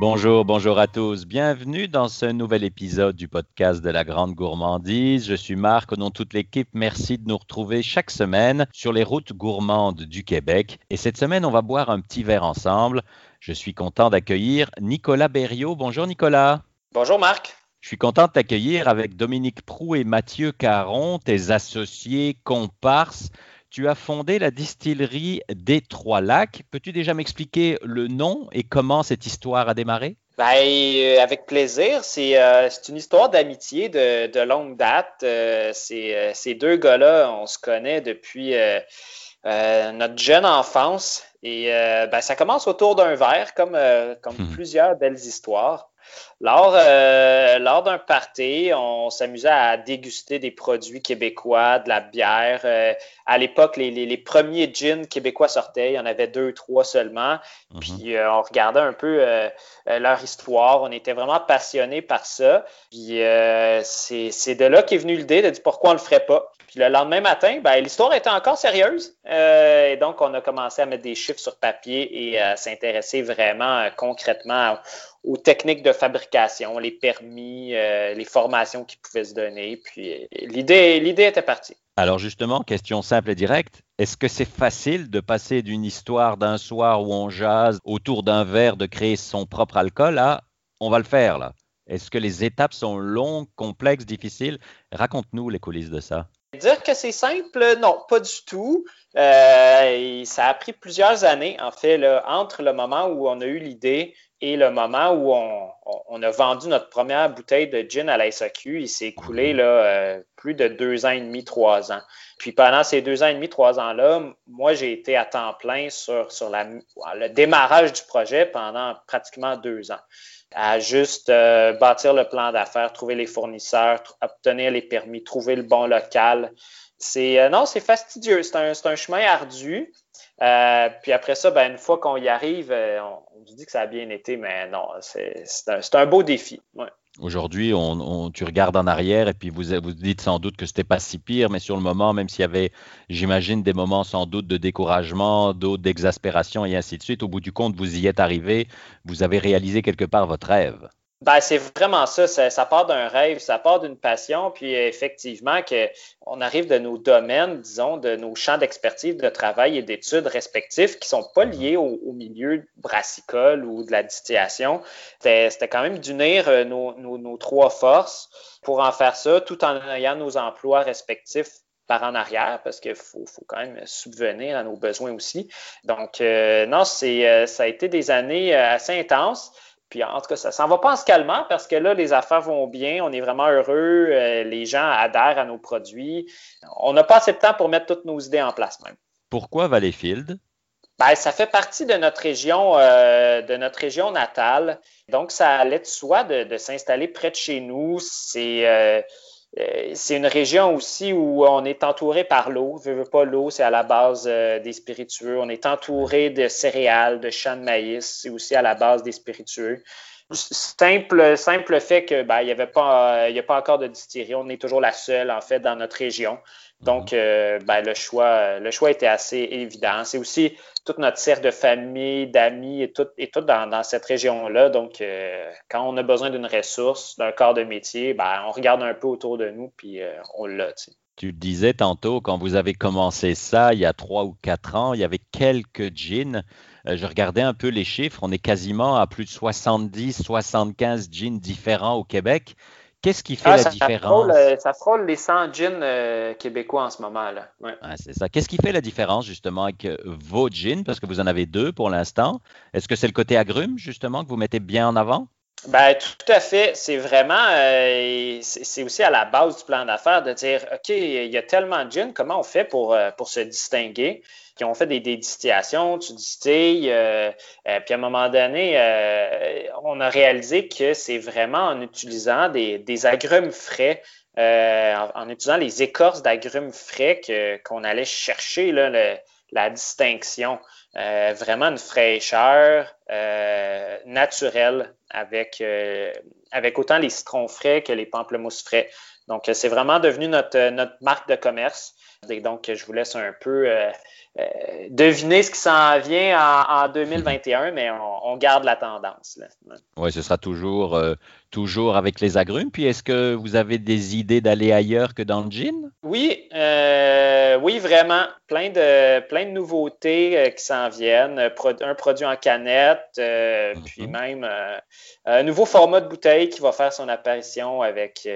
Bonjour, bonjour à tous. Bienvenue dans ce nouvel épisode du podcast de la Grande Gourmandise. Je suis Marc, au nom de toute l'équipe. Merci de nous retrouver chaque semaine sur les routes gourmandes du Québec. Et cette semaine, on va boire un petit verre ensemble. Je suis content d'accueillir Nicolas Berriot. Bonjour Nicolas. Bonjour Marc. Je suis content de t'accueillir avec Dominique Prou et Mathieu Caron, tes associés comparses tu as fondé la distillerie des Trois Lacs. Peux-tu déjà m'expliquer le nom et comment cette histoire a démarré? Ben, euh, avec plaisir. Euh, c'est une histoire d'amitié de, longue date. Euh, ces deux gars-là, on se connaît depuis notre jeune enfance. Et ben, ça commence autour d'un verre, comme, comme hmm. plusieurs belles histoires. Lors, euh, lors d'un party, on s'amusait à déguster des produits québécois, de la bière. Euh, à l'époque, les, les, premiers gins québécois sortaient. Il y en avait deux, trois seulement. Mhm. Puis euh, on regardait un peu leur histoire. On était vraiment passionnés par ça. Puis c'est de là qu'est venue l'idée de dire pourquoi on ne le ferait pas. Puis le lendemain matin, ben, l'histoire était encore sérieuse. et donc, on a commencé à mettre des chiffres sur papier et à s'intéresser vraiment concrètement aux techniques de fabrication, les permis, euh, les formations qui pouvaient se donner. Puis l'idée, l'idée était partie. Alors justement, question simple et directe, est-ce que c'est facile de passer d'une histoire d'un soir où on jase autour d'un verre de créer son propre alcool à on va le faire là Est-ce que les étapes sont longues, complexes, difficiles? Raconte-nous les coulisses de ça. Dire que c'est simple, non, pas du tout. Euh, ça a pris plusieurs années, en fait, entre le moment où on a eu l'idée et le moment où on, a vendu notre première bouteille de gin à la SAQ, il s'est écoulé là, euh, plus de deux ans et demi, trois ans. Puis pendant ces deux ans et demi, trois ans-là, moi, j'ai été à temps plein sur, sur la, le démarrage du projet pendant pratiquement deux ans. À juste euh, bâtir le plan d'affaires, trouver les fournisseurs, obtenir les permis, trouver le bon local. C'est euh, non, c'est fastidieux. C'est un, un, chemin ardu. Euh, puis après ça, ben, une fois qu'on y arrive, euh, on, se dit que ça a bien été, mais non, c'est un, beau défi. Aujourd'hui, on, tu regardes en arrière et puis vous vous dites sans doute que c'était pas si pire, mais sur le moment, même s'il y avait, j'imagine, des moments sans doute de découragement, d'autres d'exaspération et ainsi de suite, au bout du compte, vous y êtes arrivé, vous avez réalisé quelque part votre rêve. Ben, c'est vraiment ça, ça, part d'un rêve, ça part d'une passion, puis effectivement que on arrive de nos domaines, disons, de nos champs d'expertise, de travail et d'études respectifs qui sont pas liés au, milieu brassicole ou de la distillation. C'était quand même d'unir euh, nos, trois forces pour en faire ça, tout en ayant nos emplois respectifs par en arrière parce qu'il faut, quand même subvenir à nos besoins aussi. Donc, euh, non, euh, ça a été des années assez intenses. Puis en tout cas, ça s'en va pas en se calmant parce que là, les affaires vont bien, on est vraiment heureux, euh, les gens adhèrent à nos produits. On n'a pas assez de temps pour mettre toutes nos idées en place même. Pourquoi Valleyfield? Ben, ça fait partie de notre région, euh, de notre région natale. Donc, ça allait de soi de, s'installer près de chez nous. C'est euh, euh, c'est une région aussi où on est entouré par l'eau. Je veux pas l'eau, c'est à la base euh, des spiritueux. On est entouré de céréales, de champs de maïs, c'est aussi à la base des spiritueux. Simple, simple fait que ben, il n'y avait pas, il y a pas encore de distillerie. On est toujours la seule en fait dans notre région. Donc, mhm. euh, ben, le choix, le choix était assez évident. C'est aussi toute notre cercle de famille, d'amis et tout, et tout dans, cette région-là. Donc, euh, quand on a besoin d'une ressource, d'un corps de métier, ben, on regarde un peu autour de nous, puis euh, on l'a. Tu le disais tantôt, quand vous avez commencé ça, il y a trois ou quatre ans, il y avait quelques jeans. je regardais un peu les chiffres, on est quasiment à plus de 70, 75 jeans différents au Québec. Qu'est-ce qui fait ah, la différence? Euh, ça frôle les 100 jeans euh, québécois en ce moment. là. c'est ça. Qu'est-ce qui fait la différence justement avec euh, vos jeans? Parce que vous en avez deux pour l'instant. Est-ce que c'est le côté agrume justement que vous mettez bien en avant? Ben, tout à fait. C'est vraiment, c'est aussi à la base du plan d'affaires de dire, OK, il y a tellement de jeans, comment on fait pour, pour se distinguer? qui ont fait des, distillations, tu distilles. Euh, euh, puis à un moment donné, euh, on a réalisé que c'est vraiment en utilisant des, agrumes frais, en, utilisant les écorces d'agrumes frais qu'on allait chercher la distinction. Vraiment une fraîcheur naturelle avec, avec autant les citrons frais que les pamplemousses frais. Donc, c'est vraiment devenu notre, notre marque de commerce. Et donc, je vous laisse un peu euh, deviner ce qui s'en vient en, 2021, mais on, garde la tendance. Oui, ce sera toujours, euh, toujours avec les agrumes. Puis est-ce que vous avez des idées d'aller ailleurs que dans le gin? Oui, euh, oui, vraiment. Plein de, plein de nouveautés qui s'en viennent. un produit en canette, puis mhm. même un nouveau format de bouteille qui va faire son apparition avec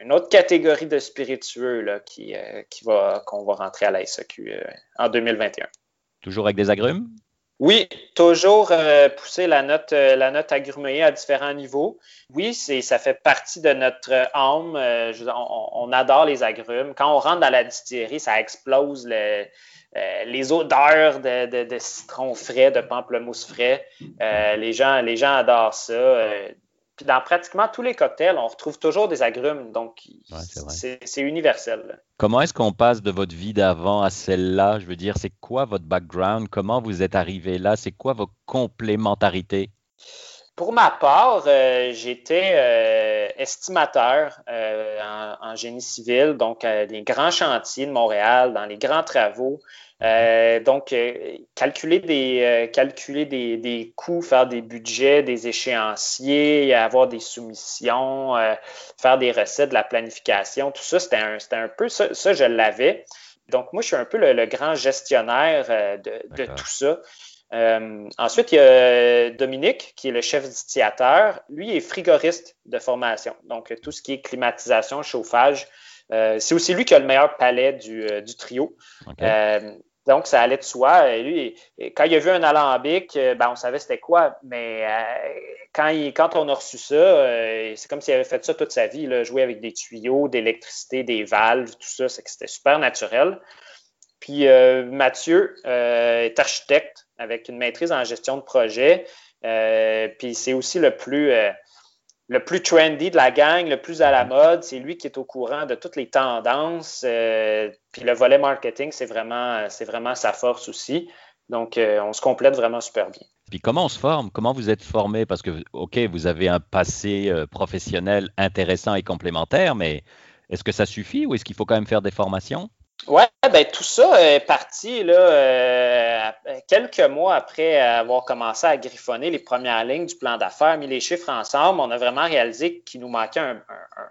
une autre catégorie de spiritueux là, qui, euh, qui va, qu'on va rentrer à la SAQ euh, en 2021. Toujours avec des agrumes? Oui, toujours euh, pousser la note, la note agrumée à différents niveaux. Oui, c'est, ça fait partie de notre âme. on, adore les agrumes. Quand on rentre dans la distillerie, ça explose les odeurs de, de, citron frais, de pamplemousse frais. les, gens, les gens adorent ça dans pratiquement tous les cocktails, on retrouve toujours des agrumes. Donc, c'est universel. Comment est-ce qu'on passe de votre vie d'avant à celle-là? Je veux dire, c'est quoi votre background? Comment vous êtes arrivé là? C'est quoi vos complémentarités? Pour ma part, euh, j'étais euh, estimateur euh, en, génie civil, donc les grands chantiers de Montréal, dans les grands travaux. Euh, donc, euh, calculer, des, euh, calculer des, des, coûts, faire des budgets, des échéanciers, avoir des soumissions, faire des recettes, de la planification, tout ça, c'était un, un, peu ça, ça je l'avais. Donc, moi, je suis un peu le, grand gestionnaire de, de tout ça. ensuite, il y a Dominique, qui est le chef distillateur. Lui est frigoriste de formation. Donc, tout ce qui est climatisation, chauffage, c'est aussi lui qui a le meilleur palais du, du trio. Donc, ça allait de soi. Et lui, quand il a vu un alambic, euh, ben, on savait c'était quoi, mais euh, quand, on a reçu ça, euh, c'est comme s'il avait fait ça toute sa vie, jouer avec des tuyaux, d'électricité, des valves, tout ça, c'était super naturel. Puis Mathieu est architecte avec une maîtrise en gestion de projet. puis c'est aussi le plus le plus trendy de la gang, le plus à la mode. C'est lui qui est au courant de toutes les tendances. Euh, puis le volet marketing, c'est vraiment, c'est vraiment sa force aussi. Donc, euh, on se complète vraiment super bien. Puis comment on se forme? Comment vous êtes formé? Parce que, OK, vous avez un passé euh, professionnel intéressant et complémentaire, mais est-ce que ça suffit ou est-ce qu'il faut quand même faire des formations? Oui, ben tout ça est parti là, euh, quelques mois après avoir commencé à griffonner les premières lignes du plan d'affaires, mis les chiffres ensemble, on a vraiment réalisé qu'il nous manquait un,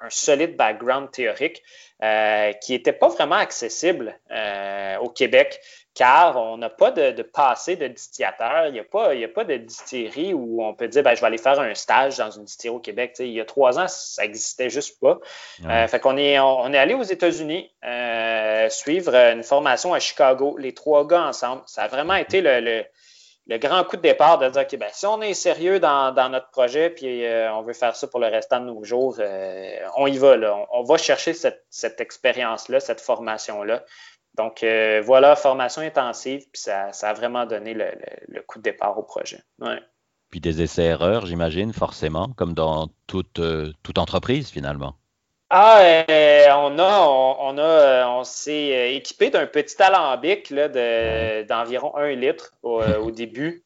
solide background théorique euh, qui n'était pas vraiment accessible euh, au Québec car on n'a pas de, passé de distillateur. Il n'y a, pas, a pas de distillerie où on peut dire ben, je vais aller faire un stage dans une distillerie au Québec. il y a trois ans, ça n'existait juste pas. Euh, fait qu'on est, on, est allé aux États-Unis euh, suivre une formation à Chicago, les trois gars ensemble. Ça a vraiment été le, grand coup de départ de dire OK, ben, si on est sérieux dans, notre projet puis euh, on veut faire ça pour le restant de nos jours, on y va. Là. On, va chercher cette, cette expérience-là, cette formation-là. Donc euh, voilà, formation intensive, puis ça, a vraiment donné le, coup de départ au projet. Puis des essais-erreurs, j'imagine, forcément, comme dans toute, euh, toute entreprise finalement. Ah, euh, on a, on, a, on s'est équipé d'un petit alambic d'environ un litre au, début.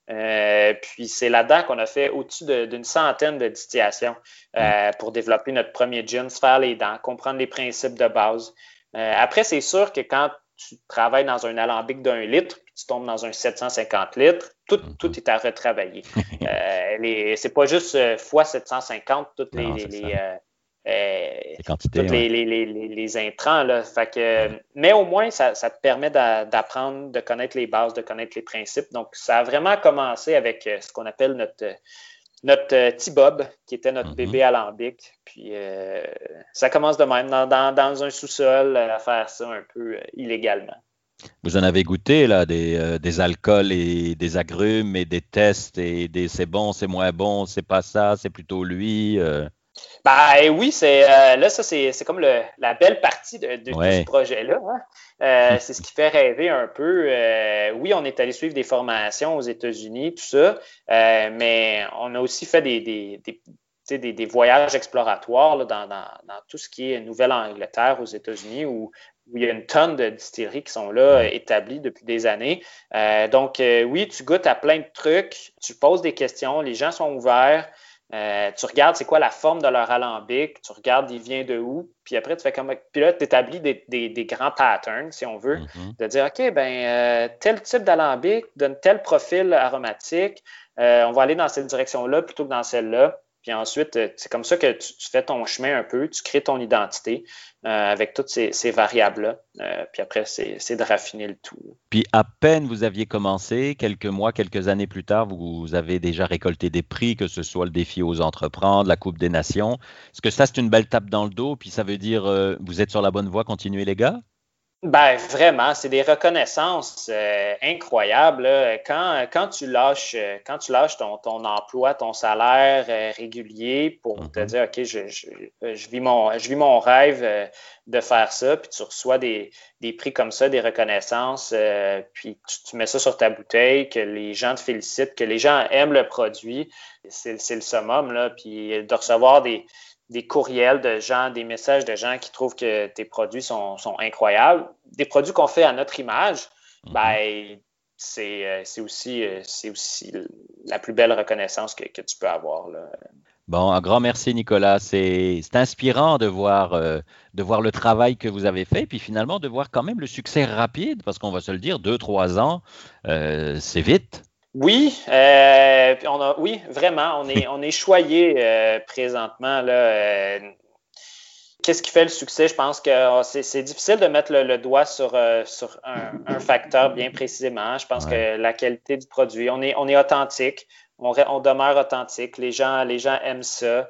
puis c'est là-dedans qu'on a fait au-dessus d'une centaine de distillations pour développer notre premier gin, se faire les dents, comprendre les principes de base. après, c'est sûr que quand tu travailles dans un alambic d'un litre, puis tu tombes dans un 750 litres, tout, mhm. tout est à retravailler. euh, c'est pas juste euh, fois 750, toutes les, les, euh, euh, les, intrants. Là. Fait que, Mais au moins, ça, te permet d'apprendre, de connaître les bases, de connaître les principes. Donc, ça a vraiment commencé avec ce qu'on appelle notre notre euh, petit Bob, qui était notre mhm. bébé alambic. Puis euh, ça commence de même, dans, un sous-sol, à faire ça un peu euh, illégalement. Vous en avez goûté, là, des, des, alcools et des agrumes et des tests et des c'est bon, c'est moins bon, c'est pas ça, c'est plutôt lui. Ben oui, c'est euh, là, ça, c'est comme le, la belle partie de, ce projet-là. Hein. Euh, c'est ce qui fait rêver un peu. Euh, oui, on est allé suivre des formations aux États-Unis, tout ça, mais on a aussi fait des, des, des, voyages exploratoires dans, dans, dans, tout ce qui est Nouvelle-Angleterre aux États-Unis où, où, il y a une tonne de distilleries qui sont là, établies depuis des années. donc, oui, tu goûtes à plein de trucs, tu poses des questions, les gens sont ouverts. Euh, tu regardes c'est quoi la forme de leur alambic, tu regardes il vient de où, puis après tu fais comme. Puis là, tu établis des, grands patterns, si on veut, mm-hmm. de dire OK, ben euh, tel type d'alambic donne tel profil aromatique, on va aller dans cette direction-là plutôt que dans celle-là. Puis ensuite, euh, c'est comme ça que tu, fais ton chemin un peu, tu crées ton identité euh, avec toutes ces, variables-là. Euh, puis après, c'est de raffiner le tout. Puis à peine vous aviez commencé, quelques mois, quelques années plus tard, vous, avez déjà récolté des prix, que ce soit le défi aux entreprendre, la Coupe des Nations. Est-ce que ça, c'est une belle tape dans le dos? Puis ça veut dire, vous êtes sur la bonne voie, continuez les gars? Ben, vraiment, c'est des reconnaissances euh, incroyables. Quand, quand tu lâches, euh, quand tu lâches ton, ton emploi, ton salaire euh, régulier pour te mhm. dire, OK, je, je, je, vis mon, je vis mon rêve de faire ça, puis tu reçois des, des prix comme ça, des reconnaissances, puis tu, tu, mets ça sur ta bouteille, que les gens te félicitent, que les gens aiment le produit, c'est le summum, là, puis de recevoir des des courriels de gens, des messages de gens qui trouvent que tes produits sont, incroyables. Des produits qu'on fait à notre image, mhm. ben, euh, c'est aussi, euh, aussi la plus belle reconnaissance que, tu peux avoir. Bon, un grand merci Nicolas. C'est inspirant de voir, euh, de voir le travail que vous avez fait, puis finalement de voir quand même le succès rapide, parce qu'on va se le dire, deux, trois ans, c'est vite. Oui, euh, on a, oui, vraiment, on est, on est choyé euh, présentement. Là, euh, Qu'est-ce qui fait le succès? Je pense que oh, c'est difficile de mettre le, doigt sur, sur un, facteur bien précisément. Je pense que la qualité du produit, on est, on est authentique, on, on demeure authentique. Les gens, les gens aiment ça.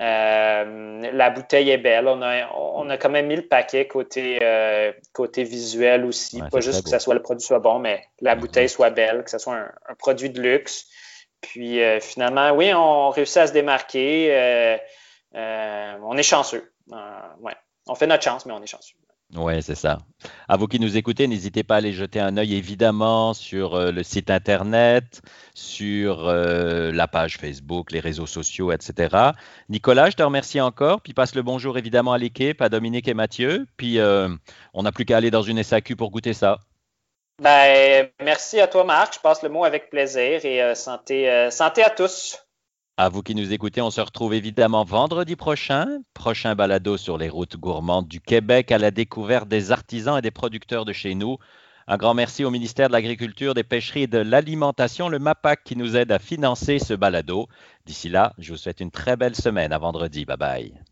Euh, la bouteille est belle. On a, on a quand même mis le paquet côté, euh, côté visuel aussi. pas juste que ça soit le produit soit bon, mais la bouteille soit belle, que ce soit un, produit de luxe. Puis euh, finalement, oui, on réussit à se démarquer. on est chanceux. ouais. On fait notre chance, mais on est chanceux. Oui, c'est ça. À vous qui nous écoutez, n'hésitez pas à aller jeter un œil évidemment sur euh, le site internet, sur euh, la page Facebook, les réseaux sociaux, etc. Nicolas, je te remercie encore. Puis passe le bonjour évidemment à l'équipe, à Dominique et Mathieu. Puis euh, on n'a plus qu'à aller dans une SAQ pour goûter ça. Ben, merci à toi, Marc. Je passe le mot avec plaisir et santé, santé à tous. À vous qui nous écoutez, on se retrouve évidemment vendredi prochain. Prochain balado sur les routes gourmandes du Québec à la découverte des artisans et des producteurs de chez nous. Un grand merci au ministère de l'Agriculture, des Pêcheries et de l'Alimentation, le MAPAC, qui nous aide à financer ce balado. D'ici là, je vous souhaite une très belle semaine. À vendredi. Bye bye.